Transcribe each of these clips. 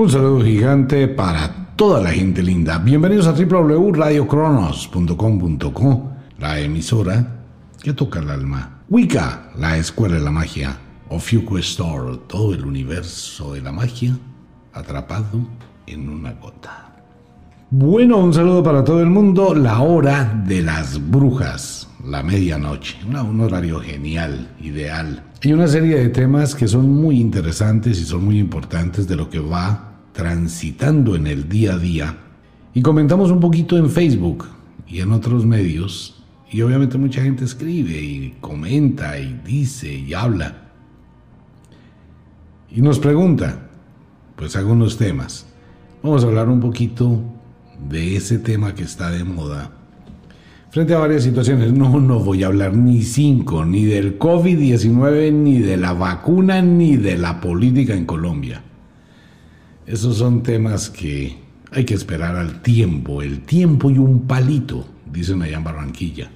Un saludo gigante para toda la gente linda. Bienvenidos a www.radiocronos.com.co, la emisora que toca el alma. Wicca, la escuela de la magia. Ofiuco Store, todo el universo de la magia atrapado en una gota. Bueno, un saludo para todo el mundo. La hora de las brujas, la medianoche. un horario genial, ideal. Hay una serie de temas que son muy interesantes y son muy importantes de lo que va transitando en el día a día. Y comentamos un poquito en Facebook y en otros medios. Y obviamente mucha gente escribe y comenta y dice y habla. Y nos pregunta, pues algunos temas. Vamos a hablar un poquito de ese tema que está de moda. Frente a varias situaciones, no, no voy a hablar ni cinco, ni del COVID-19, ni de la vacuna, ni de la política en Colombia. Esos son temas que hay que esperar al tiempo, el tiempo y un palito, dicen allá en Barranquilla.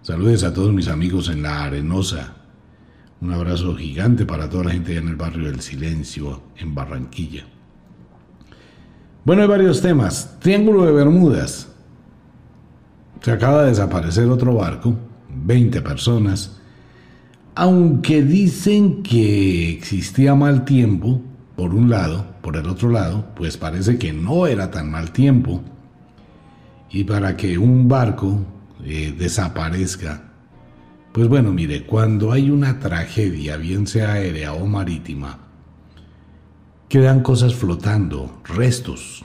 Saludes a todos mis amigos en La Arenosa. Un abrazo gigante para toda la gente allá en el barrio del Silencio, en Barranquilla. Bueno, hay varios temas. Triángulo de Bermudas. Se acaba de desaparecer otro barco, 20 personas. Aunque dicen que existía mal tiempo, por un lado, por el otro lado, pues parece que no era tan mal tiempo. Y para que un barco eh, desaparezca, pues bueno, mire, cuando hay una tragedia, bien sea aérea o marítima, quedan cosas flotando, restos.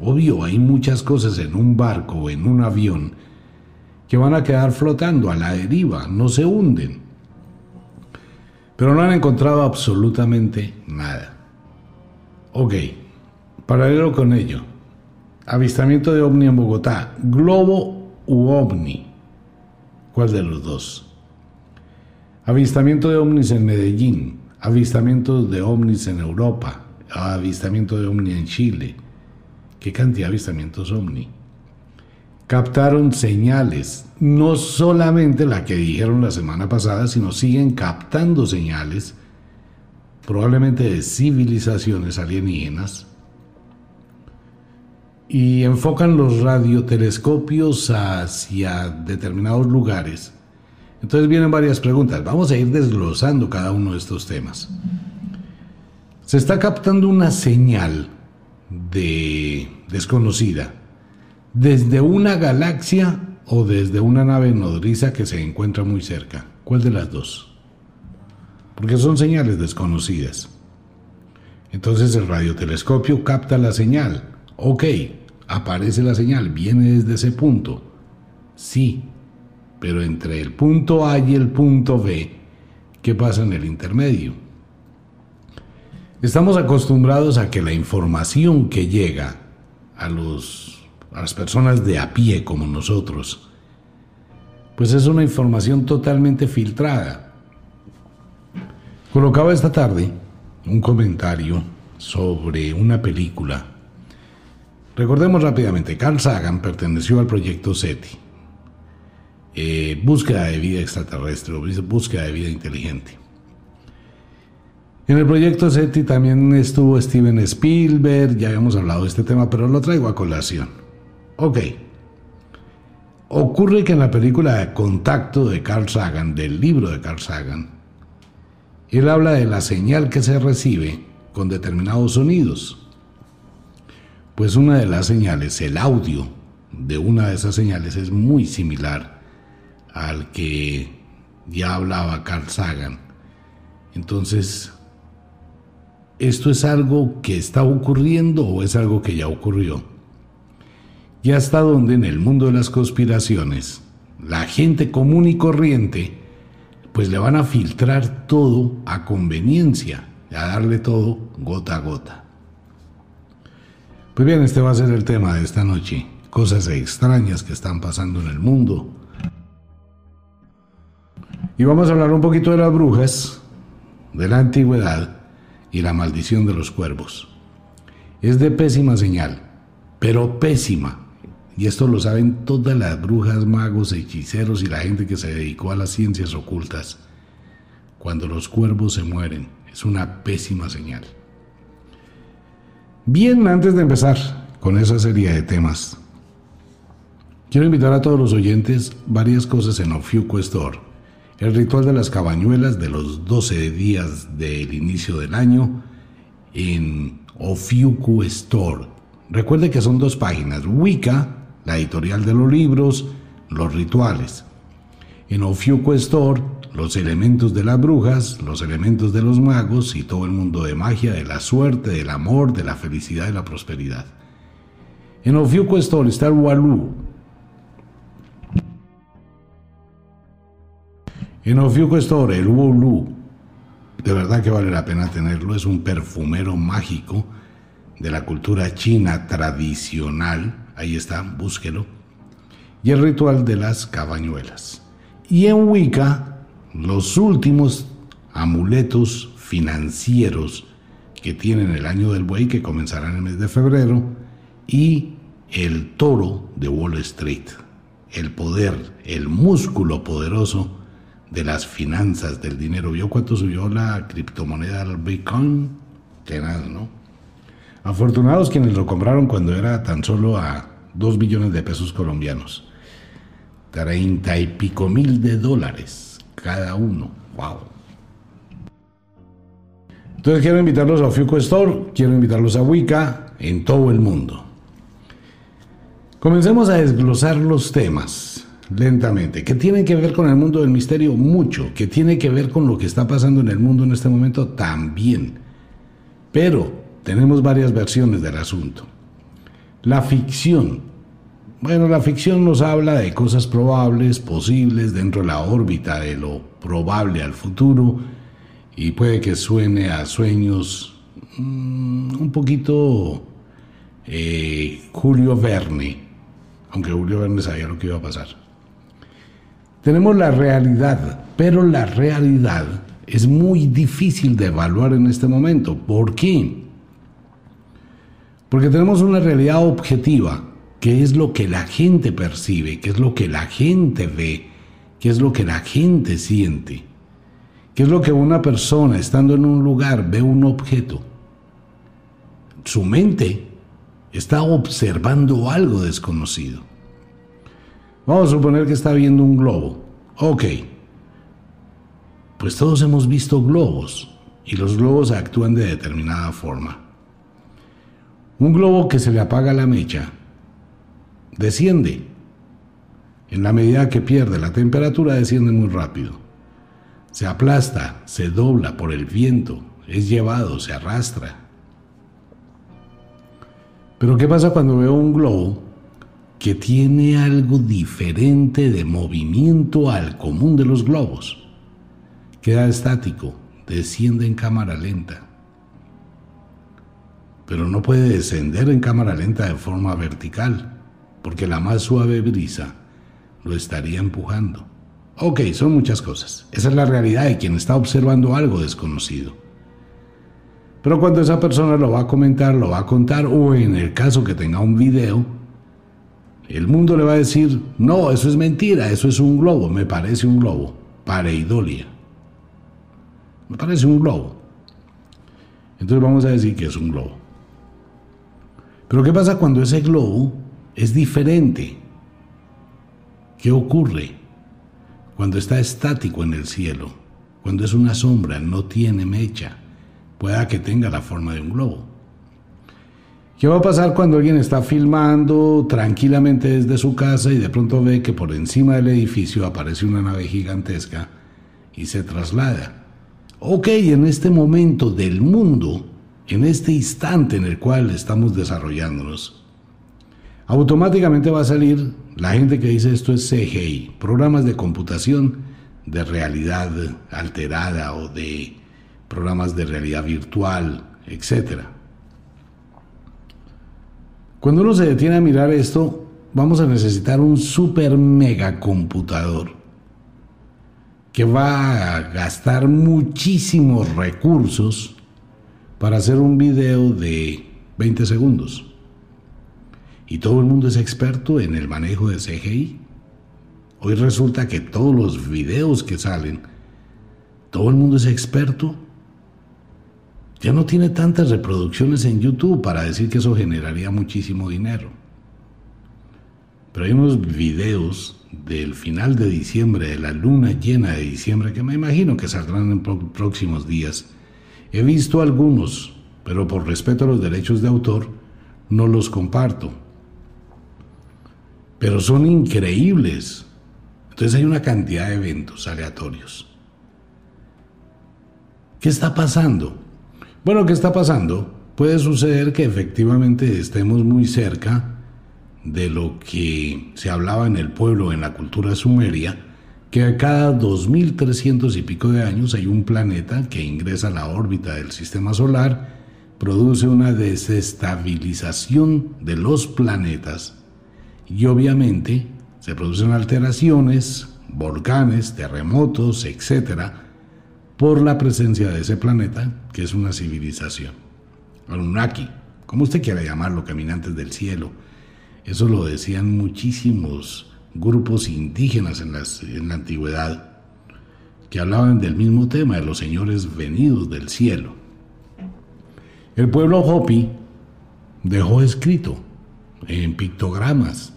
Obvio, hay muchas cosas en un barco o en un avión que van a quedar flotando a la deriva, no se hunden. Pero no han encontrado absolutamente nada. Ok, paralelo con ello, avistamiento de ovni en Bogotá, globo u ovni. ¿Cuál de los dos? Avistamiento de ovnis en Medellín, avistamientos de ovnis en Europa, avistamiento de ovni en Chile. ¿Qué cantidad de avistamientos ovni? Captaron señales, no solamente la que dijeron la semana pasada, sino siguen captando señales, probablemente de civilizaciones alienígenas, y enfocan los radiotelescopios hacia determinados lugares entonces vienen varias preguntas. Vamos a ir desglosando cada uno de estos temas. Se está captando una señal de desconocida desde una galaxia o desde una nave nodriza que se encuentra muy cerca. ¿Cuál de las dos? Porque son señales desconocidas. Entonces el radiotelescopio capta la señal. Ok, aparece la señal, viene desde ese punto. Sí, pero entre el punto A y el punto B, ¿qué pasa en el intermedio? Estamos acostumbrados a que la información que llega a, los, a las personas de a pie como nosotros, pues es una información totalmente filtrada. Colocaba esta tarde un comentario sobre una película. Recordemos rápidamente, Carl Sagan perteneció al proyecto SETI eh, búsqueda de vida extraterrestre búsqueda de vida inteligente. En el proyecto SETI también estuvo Steven Spielberg, ya habíamos hablado de este tema, pero lo traigo a colación. Ok. Ocurre que en la película Contacto de Carl Sagan, del libro de Carl Sagan, él habla de la señal que se recibe con determinados sonidos. Pues una de las señales, el audio de una de esas señales es muy similar al que ya hablaba Carl Sagan. Entonces, ¿esto es algo que está ocurriendo o es algo que ya ocurrió? Y hasta donde en el mundo de las conspiraciones, la gente común y corriente, pues le van a filtrar todo a conveniencia, a darle todo gota a gota. Pues bien, este va a ser el tema de esta noche. Cosas extrañas que están pasando en el mundo y vamos a hablar un poquito de las brujas, de la antigüedad y la maldición de los cuervos. Es de pésima señal, pero pésima. Y esto lo saben todas las brujas, magos, hechiceros y la gente que se dedicó a las ciencias ocultas. Cuando los cuervos se mueren, es una pésima señal. Bien, antes de empezar con esa serie de temas, quiero invitar a todos los oyentes varias cosas en Ofiuco Store. El ritual de las cabañuelas de los 12 días del inicio del año en Ofiuco Store. Recuerde que son dos páginas, Wicca, la editorial de los libros, los rituales. En Ofiuco Store los elementos de las brujas, los elementos de los magos y todo el mundo de magia, de la suerte, del amor, de la felicidad y la prosperidad. En Ofiuco Store está el Walú. En Ofiuco Store, el Wulu. De verdad que vale la pena tenerlo. Es un perfumero mágico de la cultura china tradicional. Ahí está, búsquelo. Y el ritual de las cabañuelas. Y en Wicca los últimos amuletos financieros que tienen el año del buey que comenzará en el mes de febrero y el toro de Wall Street, el poder, el músculo poderoso de las finanzas del dinero. ¿Vio cuánto subió la criptomoneda del Bitcoin? Nada, ¿no? Afortunados quienes lo compraron cuando era tan solo a 2 billones de pesos colombianos. Treinta y pico mil de dólares cada uno. ¡Wow! Entonces quiero invitarlos a Fiuco Store, quiero invitarlos a Wicca en todo el mundo. Comencemos a desglosar los temas lentamente, que tienen que ver con el mundo del misterio mucho, que tiene que ver con lo que está pasando en el mundo en este momento también. Pero tenemos varias versiones del asunto. La ficción bueno, la ficción nos habla de cosas probables, posibles, dentro de la órbita de lo probable al futuro, y puede que suene a sueños mm, un poquito eh, Julio Verne, aunque Julio Verne sabía lo que iba a pasar. Tenemos la realidad, pero la realidad es muy difícil de evaluar en este momento. ¿Por qué? Porque tenemos una realidad objetiva qué es lo que la gente percibe, qué es lo que la gente ve, qué es lo que la gente siente, qué es lo que una persona estando en un lugar ve un objeto. Su mente está observando algo desconocido. Vamos a suponer que está viendo un globo. Ok. Pues todos hemos visto globos y los globos actúan de determinada forma. Un globo que se le apaga la mecha desciende. En la medida que pierde la temperatura, desciende muy rápido. Se aplasta, se dobla por el viento, es llevado, se arrastra. Pero ¿qué pasa cuando veo un globo que tiene algo diferente de movimiento al común de los globos? Queda estático, desciende en cámara lenta. Pero no puede descender en cámara lenta de forma vertical porque la más suave brisa lo estaría empujando. Ok, son muchas cosas. Esa es la realidad de quien está observando algo desconocido. Pero cuando esa persona lo va a comentar, lo va a contar, o en el caso que tenga un video, el mundo le va a decir, no, eso es mentira, eso es un globo, me parece un globo, pareidolia. Me parece un globo. Entonces vamos a decir que es un globo. Pero ¿qué pasa cuando ese globo es diferente. ¿Qué ocurre cuando está estático en el cielo? Cuando es una sombra, no tiene mecha, pueda que tenga la forma de un globo. ¿Qué va a pasar cuando alguien está filmando tranquilamente desde su casa y de pronto ve que por encima del edificio aparece una nave gigantesca y se traslada? Ok, en este momento del mundo, en este instante en el cual estamos desarrollándonos, automáticamente va a salir la gente que dice esto es CGI, programas de computación de realidad alterada o de programas de realidad virtual, etc. Cuando uno se detiene a mirar esto, vamos a necesitar un super mega computador que va a gastar muchísimos recursos para hacer un video de 20 segundos y todo el mundo es experto en el manejo de CGI. Hoy resulta que todos los videos que salen, todo el mundo es experto. ya no tiene tantas reproducciones en YouTube para decir que eso generaría muchísimo dinero. Pero hay unos videos del final de diciembre, de la luna llena de diciembre, que me imagino que saldrán en próximos días. He visto algunos, pero por respeto a los derechos de autor, no los comparto. Pero son increíbles. Entonces hay una cantidad de eventos aleatorios. ¿Qué está pasando? Bueno, ¿qué está pasando? Puede suceder que efectivamente estemos muy cerca de lo que se hablaba en el pueblo, en la cultura sumeria, que cada 2300 y pico de años hay un planeta que ingresa a la órbita del sistema solar, produce una desestabilización de los planetas y obviamente se producen alteraciones, volcanes, terremotos, etc., por la presencia de ese planeta, que es una civilización. Anunnaki, como usted quiera llamarlo, caminantes del cielo, eso lo decían muchísimos grupos indígenas en, en la antigüedad que hablaban del mismo tema, de los señores venidos del cielo. El pueblo Hopi dejó escrito en pictogramas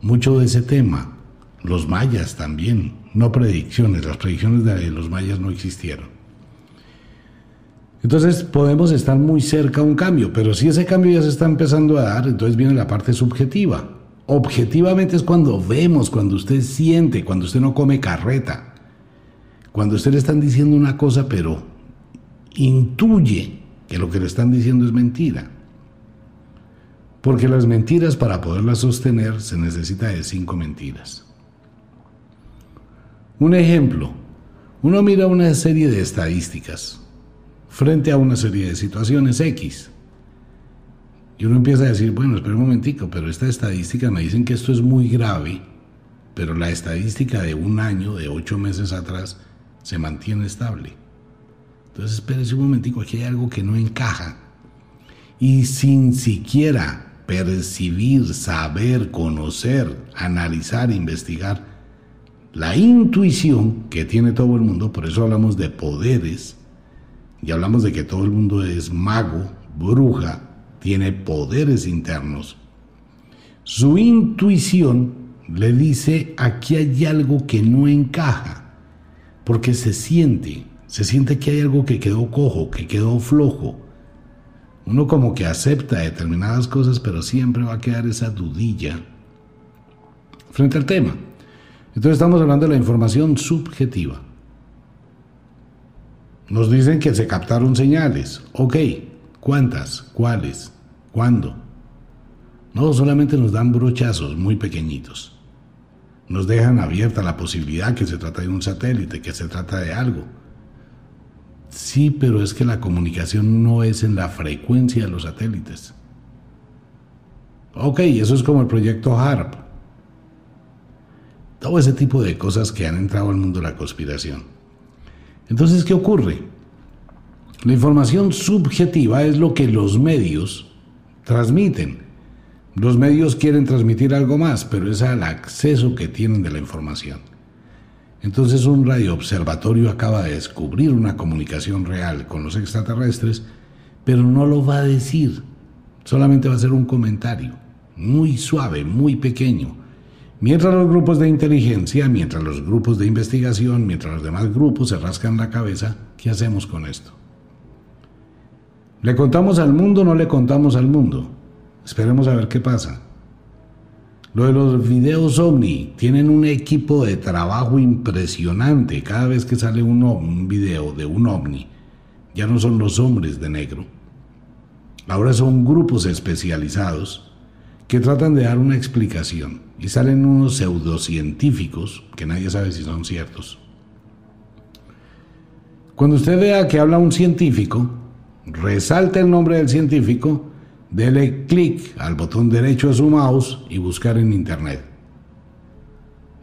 mucho de ese tema. Los mayas también, no predicciones, las predicciones de los mayas no existieron. Entonces podemos estar muy cerca a un cambio, pero si ese cambio ya se está empezando a dar, entonces viene la parte subjetiva. Objetivamente es cuando vemos, cuando usted siente, cuando usted no come carreta, cuando usted le están diciendo una cosa, pero intuye que lo que le están diciendo es mentira. Porque las mentiras para poderlas sostener se necesita de cinco mentiras. Un ejemplo, uno mira una serie de estadísticas frente a una serie de situaciones X. Y uno empieza a decir, bueno, espera un momentico, pero esta estadística me dicen que esto es muy grave, pero la estadística de un año, de ocho meses atrás, se mantiene estable. Entonces, espérese un momentico, aquí hay algo que no encaja. Y sin siquiera percibir, saber, conocer, analizar, investigar, la intuición que tiene todo el mundo, por eso hablamos de poderes, y hablamos de que todo el mundo es mago, bruja, tiene poderes internos. Su intuición le dice, aquí hay algo que no encaja, porque se siente, se siente que hay algo que quedó cojo, que quedó flojo. Uno como que acepta determinadas cosas, pero siempre va a quedar esa dudilla frente al tema. Entonces estamos hablando de la información subjetiva. Nos dicen que se captaron señales. Ok, ¿cuántas? ¿Cuáles? ¿Cuándo? No, solamente nos dan brochazos muy pequeñitos. Nos dejan abierta la posibilidad que se trata de un satélite, que se trata de algo. Sí, pero es que la comunicación no es en la frecuencia de los satélites. Ok, eso es como el proyecto HARP. Todo ese tipo de cosas que han entrado al mundo de la conspiración. Entonces, ¿qué ocurre? La información subjetiva es lo que los medios transmiten. Los medios quieren transmitir algo más, pero es el acceso que tienen de la información. Entonces un radioobservatorio acaba de descubrir una comunicación real con los extraterrestres, pero no lo va a decir, solamente va a ser un comentario, muy suave, muy pequeño, Mientras los grupos de inteligencia, mientras los grupos de investigación, mientras los demás grupos se rascan la cabeza, ¿qué hacemos con esto? ¿Le contamos al mundo o no le contamos al mundo? Esperemos a ver qué pasa. Lo de los videos ovni, tienen un equipo de trabajo impresionante. Cada vez que sale un, un video de un ovni, ya no son los hombres de negro. Ahora son grupos especializados que tratan de dar una explicación y salen unos pseudocientíficos que nadie sabe si son ciertos. Cuando usted vea que habla un científico, resalte el nombre del científico, dele clic al botón derecho de su mouse y buscar en internet.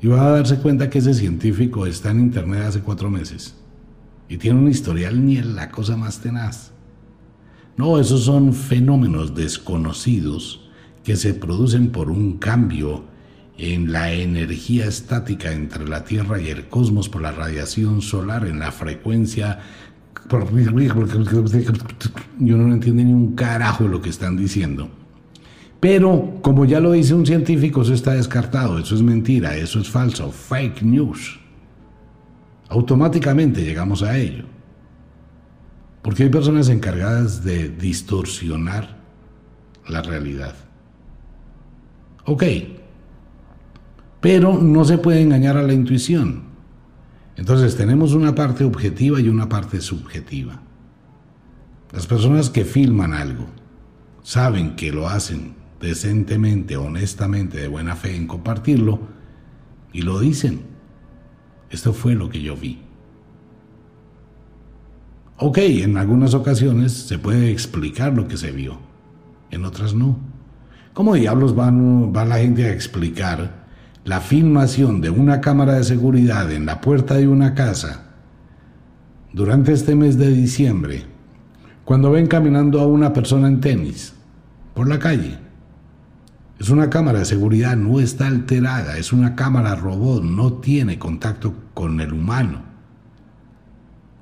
Y va a darse cuenta que ese científico está en internet hace cuatro meses y tiene un historial ni en la cosa más tenaz. No, esos son fenómenos desconocidos que se producen por un cambio en la energía estática entre la Tierra y el cosmos por la radiación solar, en la frecuencia y uno no entiende ni un carajo lo que están diciendo. Pero, como ya lo dice un científico, eso está descartado, eso es mentira, eso es falso, fake news. Automáticamente llegamos a ello. Porque hay personas encargadas de distorsionar la realidad. Ok, pero no se puede engañar a la intuición. Entonces tenemos una parte objetiva y una parte subjetiva. Las personas que filman algo saben que lo hacen decentemente, honestamente, de buena fe en compartirlo y lo dicen. Esto fue lo que yo vi. Ok, en algunas ocasiones se puede explicar lo que se vio, en otras no. ¿Cómo diablos van, va la gente a explicar la filmación de una cámara de seguridad en la puerta de una casa durante este mes de diciembre, cuando ven caminando a una persona en tenis por la calle? Es una cámara de seguridad, no está alterada, es una cámara robot, no tiene contacto con el humano.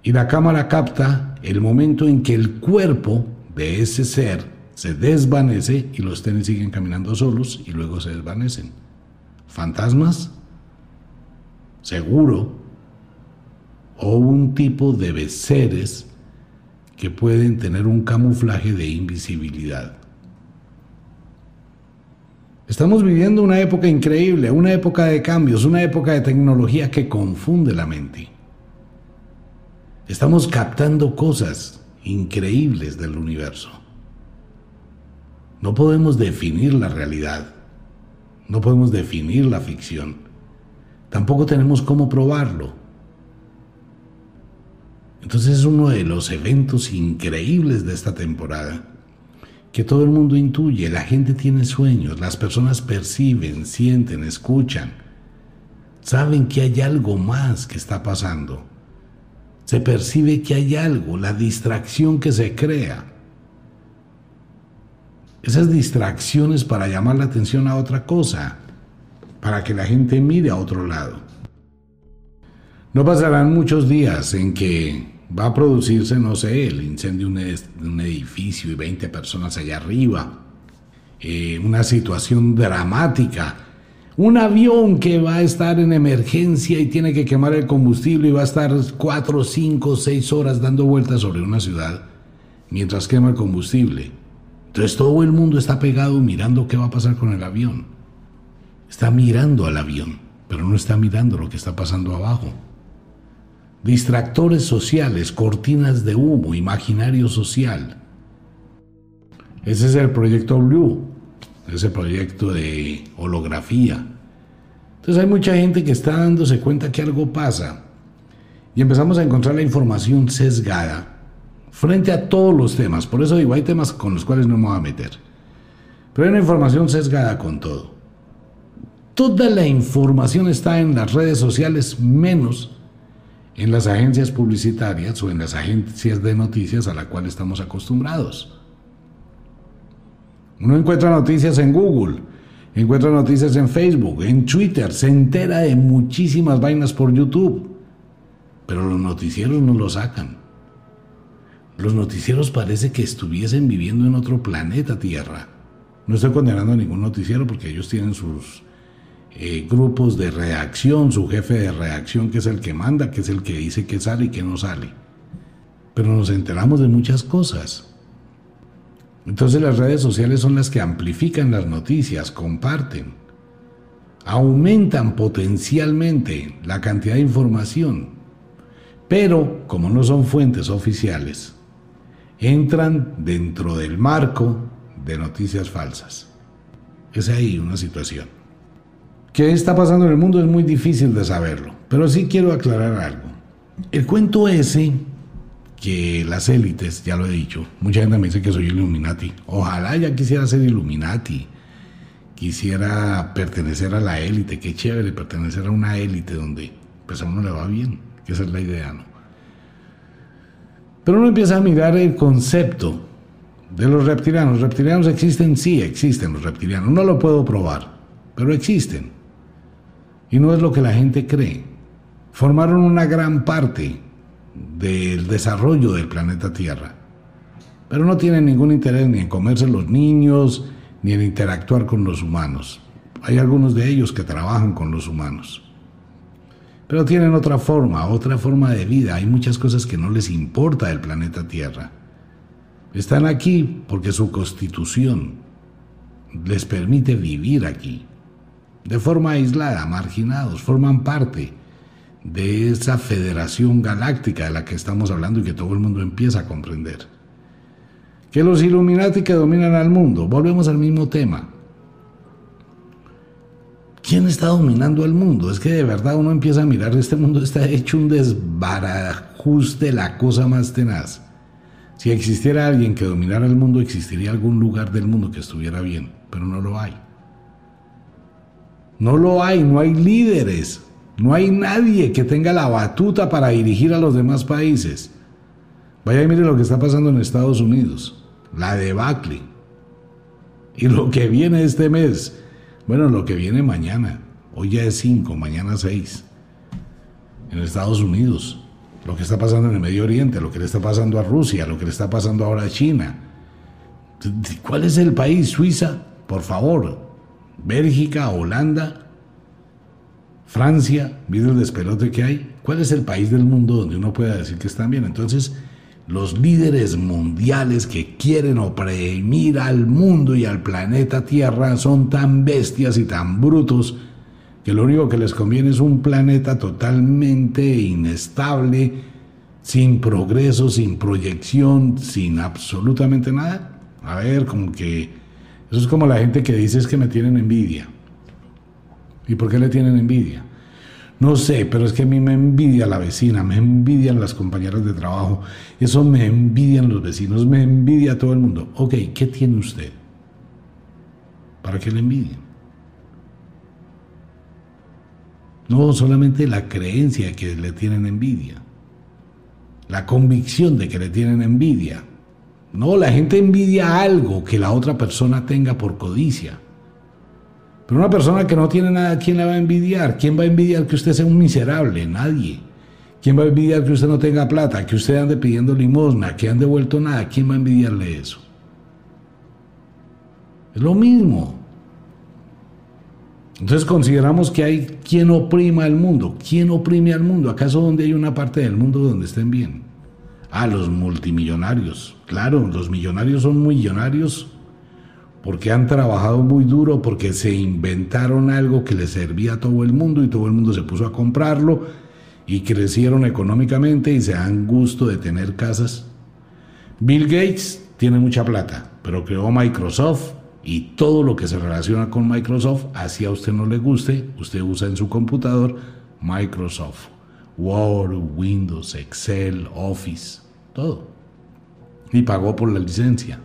Y la cámara capta el momento en que el cuerpo de ese ser se desvanece y los tenis siguen caminando solos y luego se desvanecen. ¿Fantasmas? Seguro. O un tipo de seres que pueden tener un camuflaje de invisibilidad. Estamos viviendo una época increíble, una época de cambios, una época de tecnología que confunde la mente. Estamos captando cosas increíbles del universo. No podemos definir la realidad, no podemos definir la ficción, tampoco tenemos cómo probarlo. Entonces es uno de los eventos increíbles de esta temporada que todo el mundo intuye, la gente tiene sueños, las personas perciben, sienten, escuchan, saben que hay algo más que está pasando. Se percibe que hay algo, la distracción que se crea. Esas distracciones para llamar la atención a otra cosa, para que la gente mire a otro lado. No pasarán muchos días en que va a producirse, no sé, el incendio de un, edificio y 20 personas allá arriba, eh, una situación dramática, un avión que va a estar en emergencia y tiene que quemar el combustible y va a estar 4, 5, 6 horas dando vueltas sobre una ciudad mientras quema el combustible. Entonces todo el mundo está pegado mirando qué va a pasar con el avión. Está mirando al avión, pero no está mirando lo que está pasando abajo distractores sociales, cortinas de humo, imaginario social. Ese es el proyecto Blue, ese proyecto de holografía. Entonces hay mucha gente que está dándose cuenta que algo pasa y empezamos a encontrar la información sesgada frente a todos los temas. Por eso digo, hay temas con los cuales no me voy a meter. Pero hay una información sesgada con todo. Toda la información está en las redes sociales menos en las agencias publicitarias o en las agencias de noticias a la cual estamos acostumbrados. Uno encuentra noticias en Google, encuentra noticias en Facebook, en Twitter, se entera de muchísimas vainas por YouTube, pero los noticieros no lo sacan. Los noticieros parece que estuviesen viviendo en otro planeta Tierra. No estoy condenando a ningún noticiero porque ellos tienen sus eh, grupos de reacción, su jefe de reacción que es el que manda, que es el que dice que sale y que no sale. Pero nos enteramos de muchas cosas. Entonces las redes sociales son las que amplifican las noticias, comparten, aumentan potencialmente la cantidad de información, pero como no son fuentes oficiales, entran dentro del marco de noticias falsas. Es ahí una situación. ¿Qué está pasando en el mundo? Es muy difícil de saberlo, pero sí quiero aclarar algo. El cuento ese que las élites, ya lo he dicho, mucha gente me dice que soy Illuminati. Ojalá ya quisiera ser Illuminati. Quisiera pertenecer a la élite. Qué chévere pertenecer a una élite donde pues a uno le va bien. Que esa es la idea, ¿no? Pero uno empieza a mirar el concepto de los reptilianos. ¿Los reptilianos existen? Sí, existen los reptilianos. No lo puedo probar, pero existen. Y no es lo que la gente cree. Formaron una gran parte del desarrollo del planeta Tierra. Pero no tienen ningún interés ni en comerse los niños, ni en interactuar con los humanos. Hay algunos de ellos que trabajan con los humanos. Pero tienen otra forma, otra forma de vida. Hay muchas cosas que no les importa del planeta Tierra. Están aquí porque su constitución les permite vivir aquí. De forma aislada, marginados, forman parte de esa federación galáctica de la que estamos hablando y que todo el mundo empieza a comprender. Que los Illuminati que dominan al mundo, volvemos al mismo tema. ¿Quién está dominando el mundo? Es que de verdad uno empieza a mirar, este mundo está hecho un desbarajuste, la cosa más tenaz. Si existiera alguien que dominara el mundo, existiría algún lugar del mundo que estuviera bien, pero no lo hay. No lo hay, no hay líderes, no hay nadie que tenga la batuta para dirigir a los demás países. Vaya y mire lo que está pasando en Estados Unidos, la debacle. Y lo que viene este mes, bueno, lo que viene mañana, hoy ya es 5, mañana 6, en Estados Unidos lo que está pasando en el Medio Oriente, lo que le está pasando a Rusia, lo que le está pasando ahora a China. ¿Cuál es el país? Suiza, por favor. Bélgica, Holanda, Francia, mire el despelote que hay. ¿Cuál es el país del mundo donde uno pueda decir que están bien? Entonces, los líderes mundiales que quieren oprimir al mundo y al planeta Tierra son tan bestias y tan brutos que lo único que les conviene es un planeta totalmente inestable, sin progreso, sin proyección, sin absolutamente nada. A ver, como que eso es como la gente que dice es que me tienen envidia. ¿Y por qué le tienen envidia? No sé, pero es que a mí me envidia la vecina, me envidian las compañeras de trabajo, eso me envidian los vecinos, me envidia todo el mundo. Ok, ¿qué tiene usted? ¿Para qué le envidien? No solamente la creencia que le tienen envidia, la convicción de que le tienen envidia. No, la gente envidia algo que la otra persona tenga por codicia. Pero una persona que no tiene nada, ¿quién la va a envidiar? ¿Quién va a envidiar que usted sea un miserable? Nadie. ¿Quién va a envidiar que usted no tenga plata, que usted ande pidiendo limosna, que ande vuelto nada? ¿Quién va a envidiarle eso? Es lo mismo. Entonces consideramos que hay quien oprima al mundo. ¿Quién oprime al mundo? ¿Acaso donde hay una parte del mundo donde estén bien? Ah, los multimillonarios. Claro, los millonarios son millonarios porque han trabajado muy duro, porque se inventaron algo que les servía a todo el mundo y todo el mundo se puso a comprarlo y crecieron económicamente y se dan gusto de tener casas. Bill Gates tiene mucha plata, pero creó Microsoft y todo lo que se relaciona con Microsoft, así a usted no le guste, usted usa en su computador Microsoft, Word, Windows, Excel, Office, todo. Y pagó por la licencia.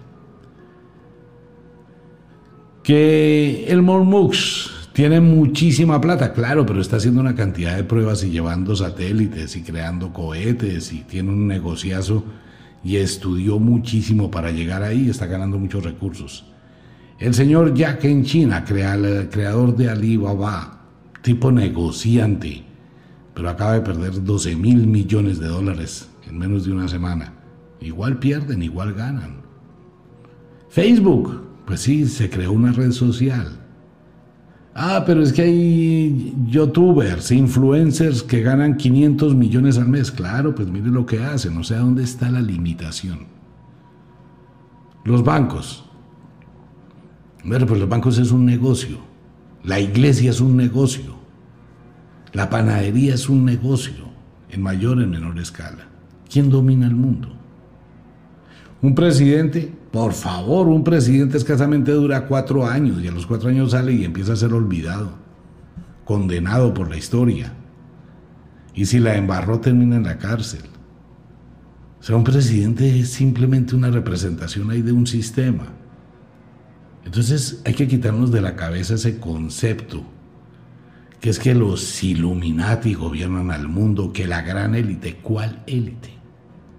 Que el Mormux tiene muchísima plata, claro, pero está haciendo una cantidad de pruebas y llevando satélites y creando cohetes y tiene un negociazo y estudió muchísimo para llegar ahí, está ganando muchos recursos. El señor Jack en China, creador de Alibaba, tipo negociante, pero acaba de perder 12 mil millones de dólares en menos de una semana. Igual pierden, igual ganan. Facebook, pues sí, se creó una red social. Ah, pero es que hay youtubers, influencers que ganan 500 millones al mes. Claro, pues mire lo que hacen, o sea, ¿dónde está la limitación? Los bancos, bueno, pues los bancos es un negocio, la iglesia es un negocio, la panadería es un negocio, en mayor o en menor escala. ¿Quién domina el mundo? Un presidente, por favor, un presidente escasamente dura cuatro años y a los cuatro años sale y empieza a ser olvidado, condenado por la historia. Y si la embarró termina en la cárcel. O sea, un presidente es simplemente una representación ahí de un sistema. Entonces hay que quitarnos de la cabeza ese concepto, que es que los Illuminati gobiernan al mundo, que la gran élite, ¿cuál élite?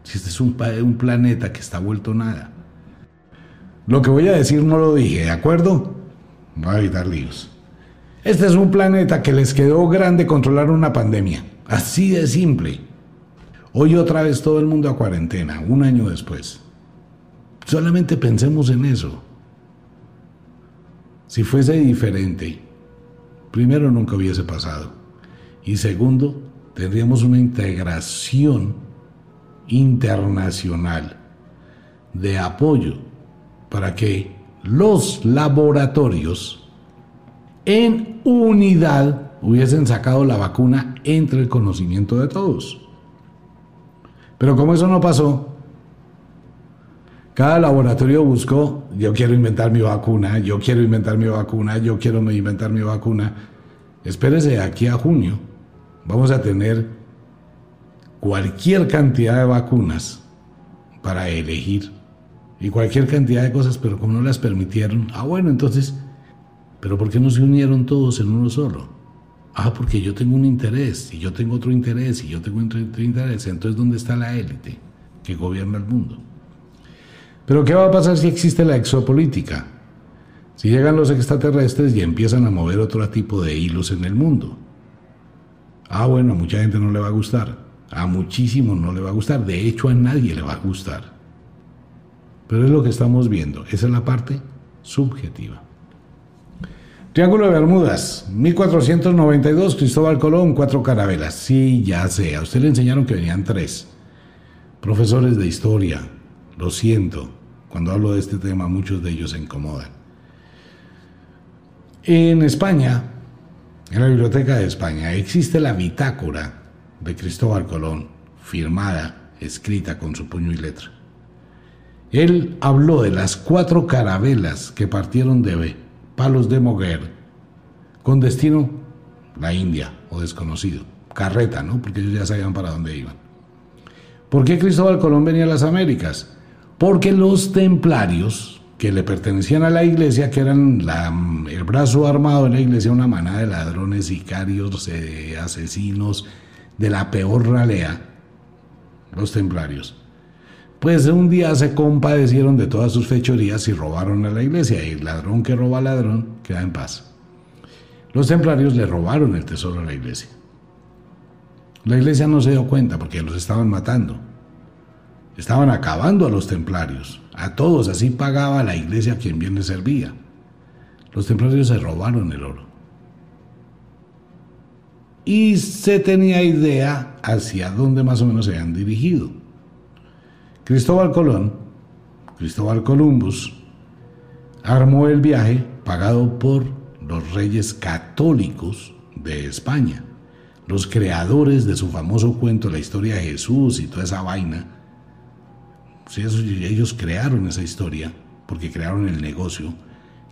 Si este es un, un planeta que está vuelto nada. Lo que voy a decir no lo dije, ¿de acuerdo? Voy a evitar líos. Este es un planeta que les quedó grande controlar una pandemia. Así de simple. Hoy otra vez todo el mundo a cuarentena, un año después. Solamente pensemos en eso. Si fuese diferente, primero nunca hubiese pasado. Y segundo, tendríamos una integración internacional de apoyo para que los laboratorios en unidad hubiesen sacado la vacuna entre el conocimiento de todos. Pero como eso no pasó, cada laboratorio buscó, yo quiero inventar mi vacuna, yo quiero inventar mi vacuna, yo quiero inventar mi vacuna. Espérese aquí a junio, vamos a tener cualquier cantidad de vacunas para elegir y cualquier cantidad de cosas, pero como no las permitieron, ah bueno, entonces, pero ¿por qué no se unieron todos en uno solo? Ah, porque yo tengo un interés, y yo tengo otro interés, y yo tengo otro interés, entonces ¿dónde está la élite que gobierna el mundo? Pero ¿qué va a pasar si existe la exopolítica? Si llegan los extraterrestres y empiezan a mover otro tipo de hilos en el mundo. Ah, bueno, a mucha gente no le va a gustar. A muchísimos no le va a gustar. De hecho, a nadie le va a gustar. Pero es lo que estamos viendo. Esa es la parte subjetiva. Triángulo de Bermudas, 1492, Cristóbal Colón, cuatro carabelas. Sí, ya sé, a usted le enseñaron que venían tres. Profesores de historia, lo siento, cuando hablo de este tema muchos de ellos se incomodan. En España, en la Biblioteca de España, existe la bitácora de Cristóbal Colón, firmada, escrita con su puño y letra. Él habló de las cuatro carabelas que partieron de Palos de Moguer con destino la India o desconocido, carreta, ¿no? Porque ellos ya sabían para dónde iban. ¿Por qué Cristóbal Colón venía a las Américas? porque los templarios que le pertenecían a la iglesia, que eran el brazo armado de la iglesia, una manada de ladrones, sicarios, eh, asesinos, de la peor ralea, los templarios. Pues un día se compadecieron de todas sus fechorías y robaron a la iglesia, y el ladrón que roba ladrón queda en paz. Los templarios le robaron el tesoro a la iglesia. La iglesia no se dio cuenta porque los estaban matando. Estaban acabando a los templarios, a todos, así pagaba la iglesia a quien bien le servía. Los templarios se robaron el oro. Y se tenía idea hacia dónde más o menos se habían dirigido. Cristóbal Colón, Cristóbal Columbus, armó el viaje pagado por los reyes católicos de España, los creadores de su famoso cuento La historia de Jesús y toda esa vaina, ellos crearon esa historia porque crearon el negocio,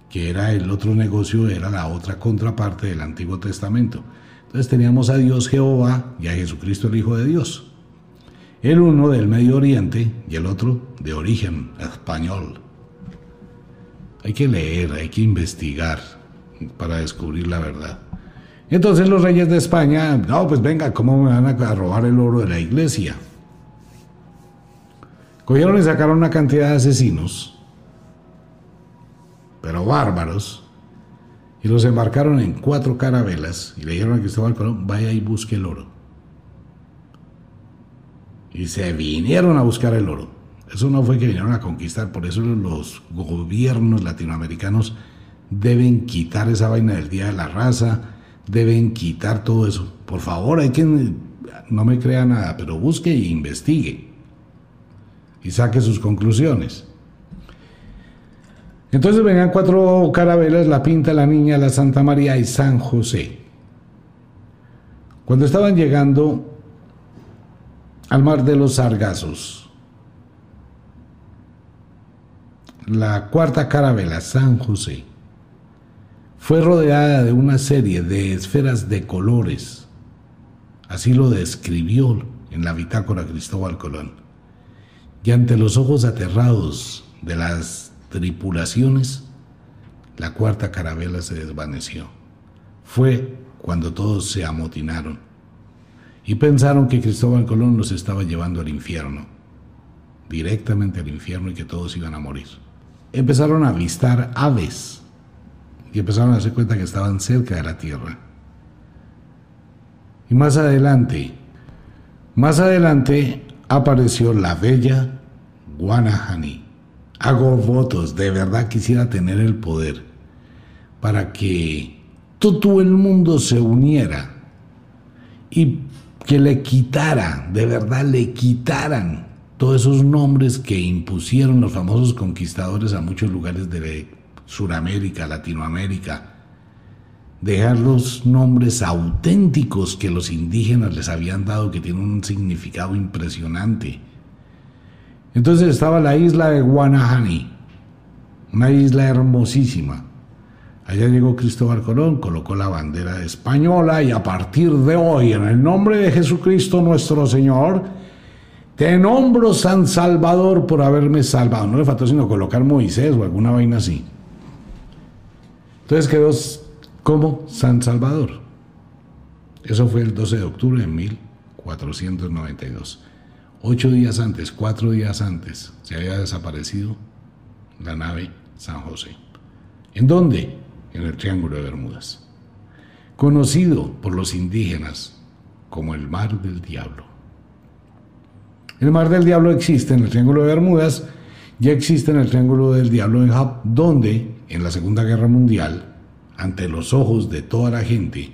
que era el otro negocio, era la otra contraparte del Antiguo Testamento. Entonces teníamos a Dios Jehová y a Jesucristo el Hijo de Dios. El uno del Medio Oriente y el otro de origen español. Hay que leer, hay que investigar para descubrir la verdad. Entonces los reyes de España, no, pues venga, ¿cómo me van a robar el oro de la iglesia? Cogieron y sacaron una cantidad de asesinos, pero bárbaros, y los embarcaron en cuatro carabelas y le dijeron a Cristóbal Colón, vaya y busque el oro. Y se vinieron a buscar el oro. Eso no fue que vinieron a conquistar, por eso los gobiernos latinoamericanos deben quitar esa vaina del Día de la Raza, deben quitar todo eso. Por favor, hay quien no me crea nada, pero busque e investigue y saque sus conclusiones. Entonces venían cuatro carabelas, la Pinta, la Niña, la Santa María y San José. Cuando estaban llegando al mar de los Sargazos, la cuarta carabela, San José, fue rodeada de una serie de esferas de colores. Así lo describió en la bitácora Cristóbal Colón y ante los ojos aterrados de las tripulaciones, la cuarta carabela se desvaneció. Fue cuando todos se amotinaron y pensaron que Cristóbal Colón los estaba llevando al infierno, directamente al infierno y que todos iban a morir. Empezaron a avistar aves y empezaron a darse cuenta que estaban cerca de la tierra. Y más adelante, Más adelante apareció la bella Guanahani. Hago votos, de verdad quisiera tener el poder para que todo el mundo se uniera y que le quitara, de verdad le quitaran todos esos nombres que impusieron los famosos conquistadores a muchos lugares de Sudamérica, Latinoamérica, dejar los nombres auténticos que los indígenas les habían dado, que tienen un significado impresionante. Entonces estaba la isla de Guanahani, una isla hermosísima. Allá llegó Cristóbal Colón, colocó la bandera española y a partir de hoy, en el nombre de Jesucristo nuestro Señor, te nombro San Salvador por haberme salvado. No le faltó sino colocar Moisés o alguna vaina así. Entonces quedó como San Salvador. Eso fue el 12 de octubre de 1492. Ocho días antes, cuatro días antes, se había desaparecido la nave San José. ¿En dónde? En el Triángulo de Bermudas. Conocido por los indígenas como el Mar del Diablo. El mar del diablo existe en el Triángulo de Bermudas, ya existe en el Triángulo del Diablo en Japón, donde en la Segunda Guerra Mundial, ante los ojos de toda la gente,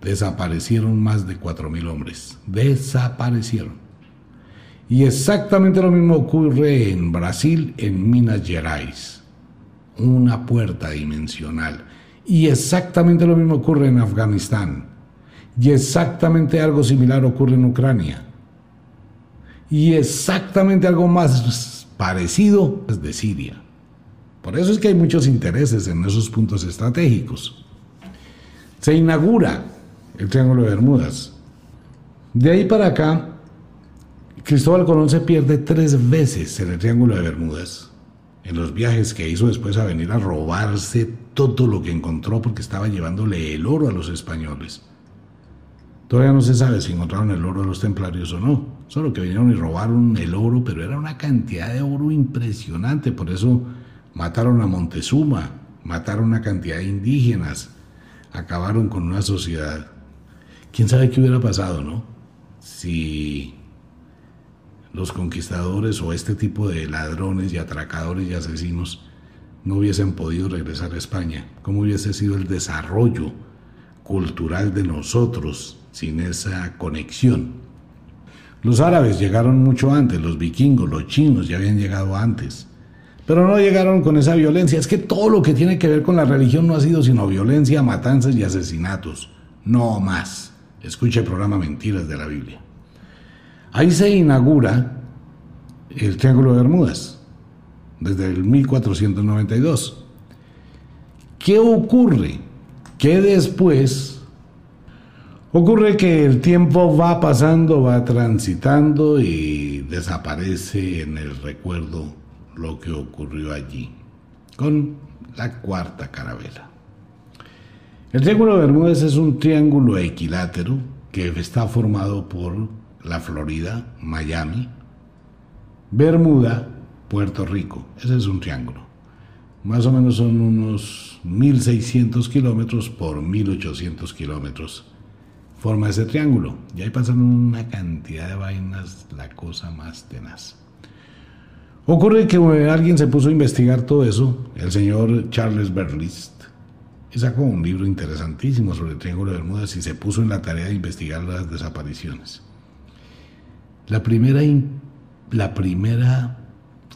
desaparecieron más de 4.000 hombres. Desaparecieron. Y exactamente lo mismo ocurre en Brasil, en Minas Gerais. Una puerta dimensional. Y exactamente lo mismo ocurre en Afganistán. Y exactamente algo similar ocurre en Ucrania y exactamente algo más parecido es de Siria. Por eso es que hay muchos intereses en esos puntos estratégicos. Se inaugura el Triángulo de Bermudas. De ahí para acá, Cristóbal Colón se pierde tres veces en el Triángulo de Bermudas, en los viajes que hizo después a venir a robarse todo lo que encontró porque estaba llevándole el oro a los españoles. Todavía no se sabe si encontraron el oro de los templarios o no. Solo que vinieron y robaron el oro, pero era una cantidad de oro impresionante. Por eso mataron a Montezuma, mataron una cantidad de indígenas, acabaron con una sociedad. ¿Quién sabe qué hubiera pasado, no? Si los conquistadores o este tipo de ladrones y atracadores y asesinos no hubiesen podido regresar a España, ¿cómo hubiese sido el desarrollo cultural de nosotros sin esa conexión. Los árabes llegaron mucho antes, los vikingos, los chinos ya habían llegado antes, pero no llegaron con esa violencia. Es que todo lo que tiene que ver con la religión no ha sido sino violencia, matanzas y asesinatos, no más. Escuche el programa Mentiras de la Biblia. Ahí se inaugura el Triángulo de Bermudas, desde el 1492. ¿Qué ocurre? Que después Ocurre que el tiempo va pasando, va transitando y desaparece en el recuerdo lo que ocurrió allí con la cuarta carabela. El Triángulo de Bermudas es un triángulo equilátero que está formado por la Florida, Miami, Bermuda, Puerto Rico. Ese es un triángulo. Más o menos son unos 1.600 kilómetros por 1.800 kilómetros forma ese triángulo. Y ahí pasan una cantidad de vainas, la cosa más tenaz. Ocurre que alguien se puso a investigar todo eso, el señor Charles Berlist, y sacó un libro interesantísimo sobre el Triángulo de Bermudas y se puso en la tarea de investigar las desapariciones. La primera, la primera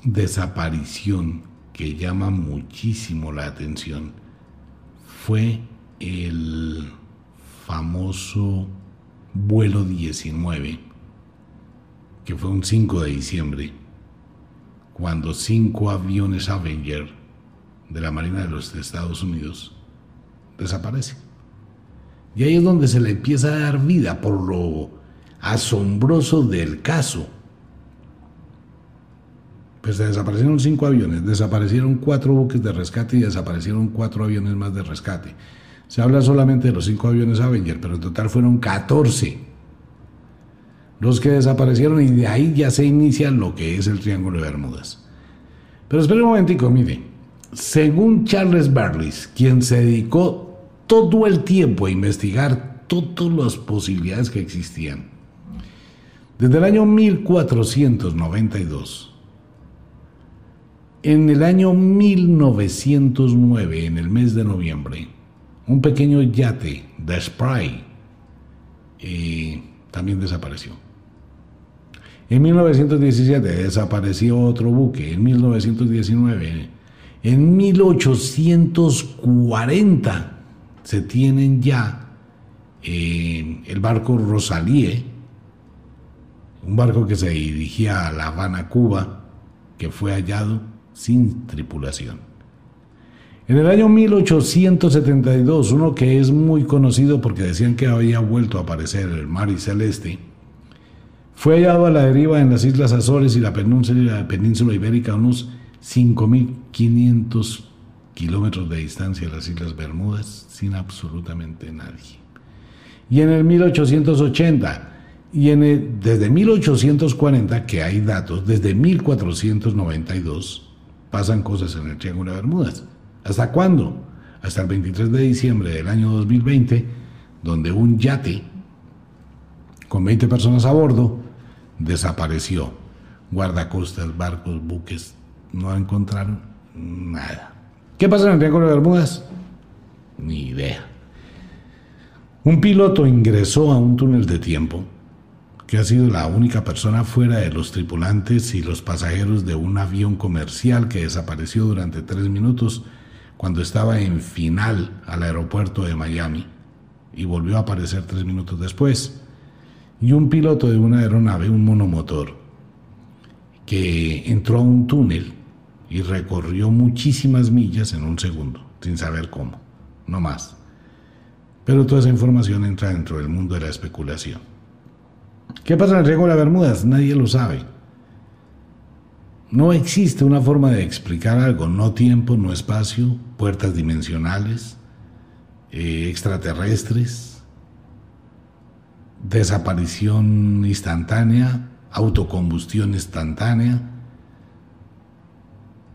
desaparición que llama muchísimo la atención fue el famoso vuelo 19, que fue un 5 de diciembre, cuando cinco aviones Avenger de la Marina de los Estados Unidos desaparecen. Y ahí es donde se le empieza a dar vida por lo asombroso del caso. Pues desaparecieron cinco aviones, desaparecieron cuatro buques de rescate y desaparecieron cuatro aviones más de rescate. Se habla solamente de los cinco aviones Avenger, pero en total fueron 14 los que desaparecieron y de ahí ya se inicia lo que es el Triángulo de Bermudas. Pero espere un momentico, mire. Según Charles Barlis, quien se dedicó todo el tiempo a investigar todas las posibilidades que existían, Desde el año 1492. En el año 1909, en el mes de noviembre, un pequeño yate de Spray eh, también desapareció. En 1917 desapareció otro buque. En 1919, en 1840 se tienen ya eh, el barco Rosalie, un barco que se dirigía a La Habana, Cuba, que fue hallado sin tripulación. En el año 1872, uno que es muy conocido porque decían que había vuelto a aparecer el mar y celeste, fue hallado a la deriva en las Islas Azores y la península, península ibérica a unos 5.500 kilómetros de distancia de las Islas Bermudas sin absolutamente nadie. Y en el 1880 y desde 1840, que hay datos, desde 1492 pasan cosas en el Triángulo de Bermudas. ¿Hasta cuándo? Hasta el 23 de diciembre del año 2020, donde un yate con 20 personas a bordo desapareció. Guardacostas, barcos, buques, no encontraron nada. ¿Qué pasa en el Triángulo de Bermudas? Ni idea. Un piloto ingresó a un túnel de tiempo que ha sido la única persona fuera de los tripulantes y los pasajeros de un avión comercial que desapareció durante tres minutos cuando estaba en final al aeropuerto de Miami y volvió a aparecer tres minutos después. Y un piloto de una aeronave, un monomotor, que entró a un túnel y recorrió muchísimas millas en un segundo, sin saber cómo, no más. Pero toda esa información entra dentro del mundo de la especulación. ¿Qué pasa en el Triángulo de Bermudas? Nadie lo sabe. No existe una forma de explicar algo, no tiempo, no espacio, puertas dimensionales, eh, extraterrestres, desaparición instantánea, autocombustión instantánea.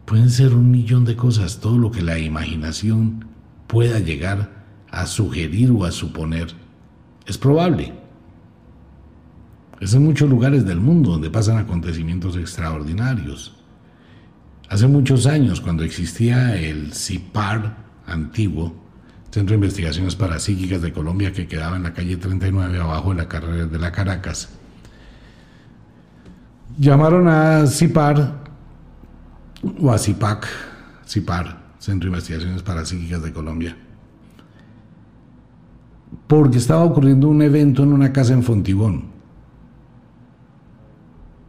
Pueden ser un millón de cosas, todo lo que la imaginación pueda llegar a sugerir o a suponer. Es probable. Es en muchos lugares del mundo donde pasan acontecimientos extraordinarios. Hace muchos años, cuando existía el CIPAR antiguo, Centro de Investigaciones Parapsíquicas de Colombia, que quedaba en la calle 39 abajo de la carrera de la Caracas, llamaron a CIPAR o a CIPAC, CIPAR, Centro de Investigaciones Parapsíquicas de Colombia, porque estaba ocurriendo un evento en una casa en Fontibón.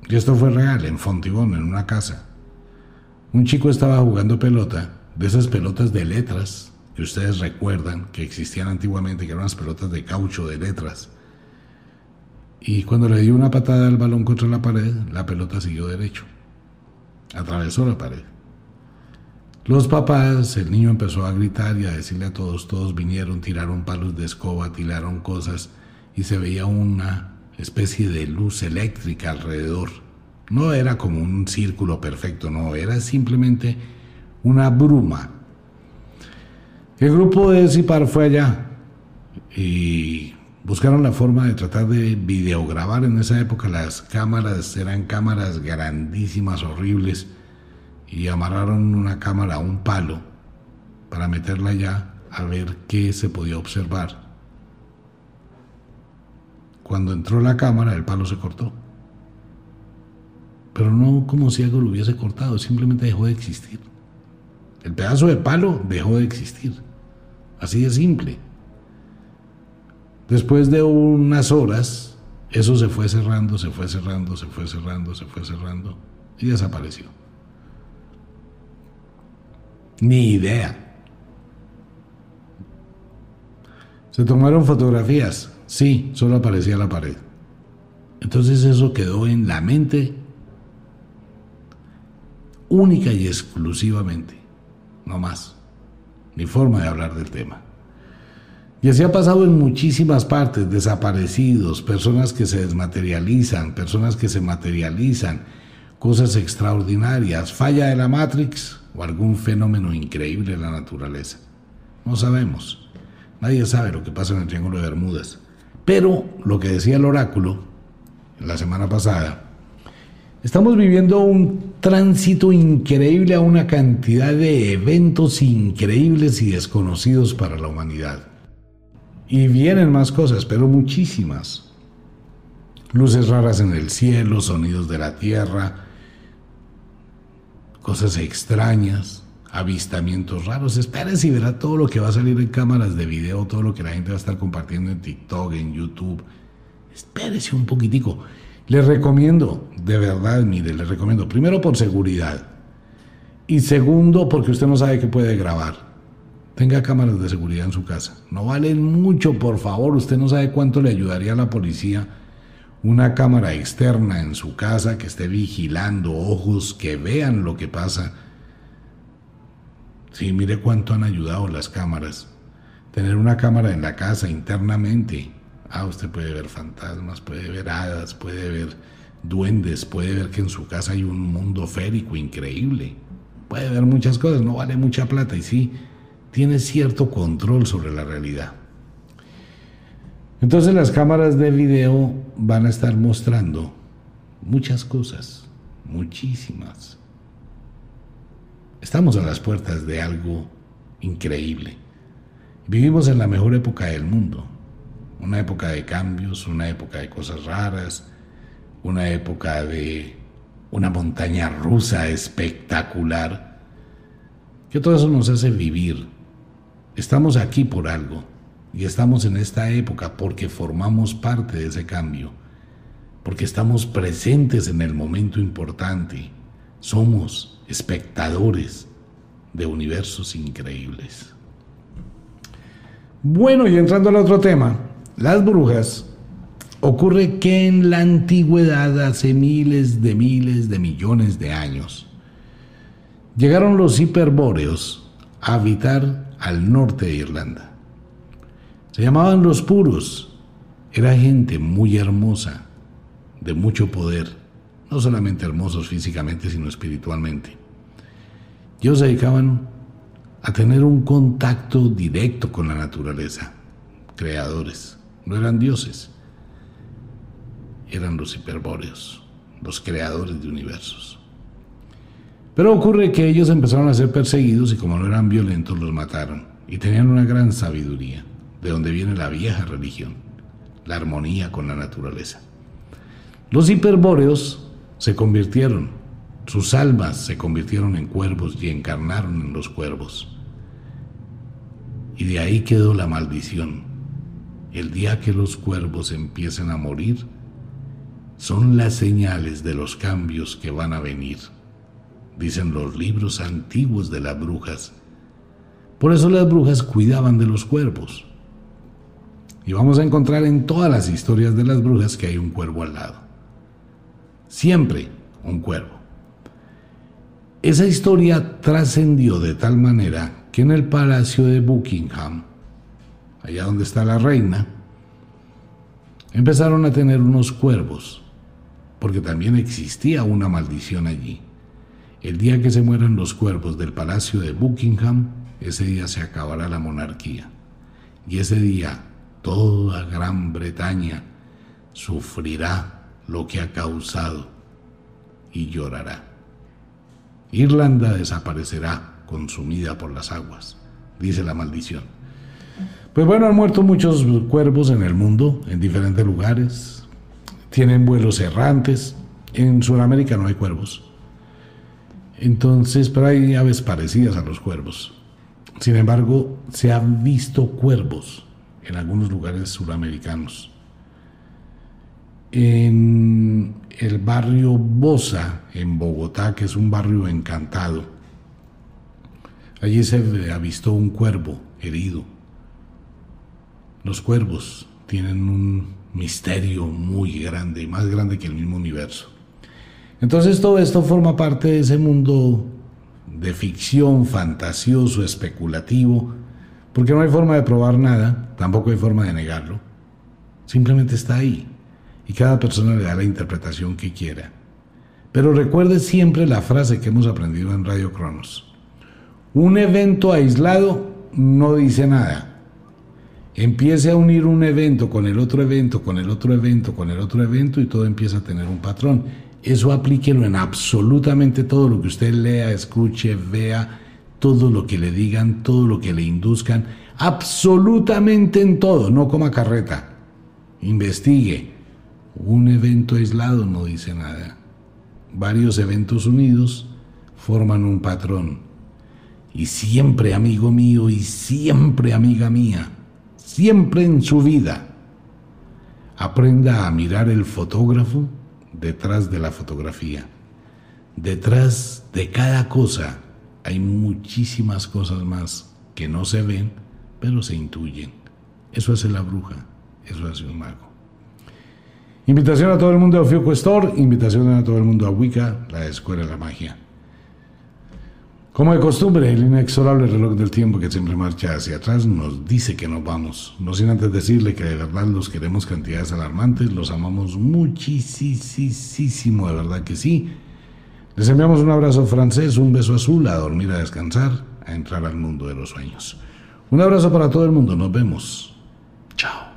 Y esto fue real, en Fontibón, en una casa. Un chico estaba jugando pelota, de esas pelotas de letras que ustedes recuerdan que existían antiguamente, que eran unas pelotas de caucho de letras. Y cuando le dio una patada al balón contra la pared, la pelota siguió derecho. Atravesó la pared. Los papás, el niño empezó a gritar y a decirle a todos, todos vinieron, tiraron palos de escoba, tiraron cosas y se veía una especie de luz eléctrica alrededor. No era como un círculo perfecto, no, era simplemente una bruma. El grupo de Zipar fue allá y buscaron la forma de tratar de videograbar. En esa época las cámaras eran cámaras grandísimas, horribles, y amarraron una cámara a un palo para meterla allá a ver qué se podía observar. Cuando entró la cámara, el palo se cortó. Pero no como si algo lo hubiese cortado, simplemente dejó de existir. El pedazo de palo dejó de existir. Así de simple. Después de unas horas, eso se fue cerrando, se fue cerrando, se fue cerrando, se fue cerrando y desapareció. Ni idea. Se tomaron fotografías, Sí, solo aparecía la pared. Entonces eso quedó en la mente única y exclusivamente, no más, ni forma de hablar del tema. Y así ha pasado en muchísimas partes, desaparecidos, personas que se desmaterializan, personas que se materializan, cosas extraordinarias, falla de la Matrix o algún fenómeno increíble en la naturaleza. No sabemos. Nadie sabe lo que pasa en el Triángulo de Bermudas. Pero lo que decía el oráculo la semana pasada, estamos viviendo un tránsito increíble a una cantidad de eventos increíbles y desconocidos para la humanidad. Y vienen más cosas, pero muchísimas. Luces raras en el cielo, sonidos de la tierra, cosas extrañas, avistamientos raros. Espérese y verá todo lo que va a salir en cámaras de video, todo lo que la gente va a estar compartiendo en TikTok, en YouTube. Espérese un poquitico. Le recomiendo, de verdad, mire, le recomiendo, primero por seguridad. Y segundo, porque usted no sabe qué puede grabar. Tenga cámaras de seguridad en su casa. No valen mucho, por favor. Usted no sabe cuánto le ayudaría a la policía una cámara externa en su casa que esté vigilando ojos, que vean lo que pasa Sí, mire cuánto han ayudado las cámaras. Tener una cámara en la casa internamente. Ah, usted puede ver fantasmas, puede ver hadas, puede ver duendes, puede ver que en su casa hay un mundo férico increíble. Puede ver muchas cosas, no vale mucha plata y sí, tiene cierto control sobre la realidad. Entonces las cámaras de video van a estar mostrando muchas cosas, muchísimas. Estamos a las puertas de algo increíble. Vivimos en la mejor época del mundo, una época de cambios, una época de cosas raras, una época de una montaña rusa espectacular, que todo eso nos hace vivir. Estamos aquí por algo y estamos en esta época porque formamos parte de ese cambio, porque estamos presentes en el momento importante, somos espectadores de universos increíbles. Bueno, y entrando al otro tema, las brujas, ocurre que en la antigüedad, hace miles de miles de millones de años, llegaron los hiperbóreos a habitar al norte de Irlanda. Se llamaban los puros. Era gente muy hermosa, de mucho poder no solamente hermosos físicamente, sino espiritualmente. Ellos se dedicaban a tener un contacto directo con la naturaleza, creadores, no eran dioses, eran los hiperbóreos, los creadores de universos. Pero ocurre que ellos empezaron a ser perseguidos y como no eran violentos los mataron y tenían una gran sabiduría, de donde viene la vieja religión, la armonía con la naturaleza. Los hiperbóreos se convirtieron, sus almas se convirtieron en cuervos y encarnaron en los cuervos. Y de ahí quedó la maldición. El día que los cuervos empiecen a morir, son las señales de los cambios que van a venir, dicen los libros antiguos de las brujas. Por eso las brujas cuidaban de los cuervos. Y vamos a encontrar en todas las historias de las brujas que hay un cuervo al lado siempre un cuervo. Esa historia trascendió de tal manera que en el palacio de Buckingham, allá donde está la reina, empezaron a tener unos cuervos, porque también existía una maldición allí. El día que se mueran los cuervos del palacio de Buckingham, ese día se acabará la monarquía. Y ese día toda Gran Bretaña sufrirá lo que ha causado y llorará. Irlanda desaparecerá consumida por las aguas, dice la maldición. Pues bueno, han muerto muchos cuervos en el mundo, en diferentes lugares. Tienen vuelos errantes. En Sudamérica no hay cuervos. Entonces, pero hay aves parecidas a los cuervos. Sin embargo, se han visto cuervos en algunos lugares suramericanos en el barrio Bosa, en Bogotá, que es un barrio encantado. Allí se avistó un cuervo herido. Los cuervos tienen un misterio muy grande, más grande que el mismo universo. Entonces todo esto forma parte de ese mundo de ficción, fantasioso, especulativo, porque no hay forma de probar nada, tampoco hay forma de negarlo. Simplemente está ahí y cada persona le da la interpretación que quiera. Pero recuerde siempre la frase que hemos aprendido en Radio Cronos. Un evento aislado no dice nada. empiece a unir un evento con el otro evento, con el otro evento, con el otro evento y todo empieza a tener un patrón. Eso aplíquelo en absolutamente todo lo que usted lea, escuche, vea, todo lo que le digan, todo lo que le induzcan, absolutamente en todo, no coma carreta. Investigue. Un evento aislado no dice nada. Varios eventos unidos forman un patrón. Y siempre, amigo mío, y siempre, amiga mía, siempre en su vida, aprenda a mirar el fotógrafo detrás de la fotografía. Detrás de cada cosa hay muchísimas cosas más que no se ven, pero se intuyen. Eso hace la bruja, eso hace un mago. Invitación a todo el mundo a Ofiuco Store, invitación a todo el mundo a Wicca, la Escuela de la Magia. Como de costumbre, el inexorable reloj del tiempo que siempre marcha hacia atrás nos dice que nos vamos. No sin antes decirle que de verdad los queremos cantidades alarmantes, los amamos muchísimo, de verdad que sí. Les enviamos un abrazo francés, un beso azul, a dormir, a descansar, a entrar al mundo de los sueños. Un abrazo para todo el mundo, nos vemos. Chao.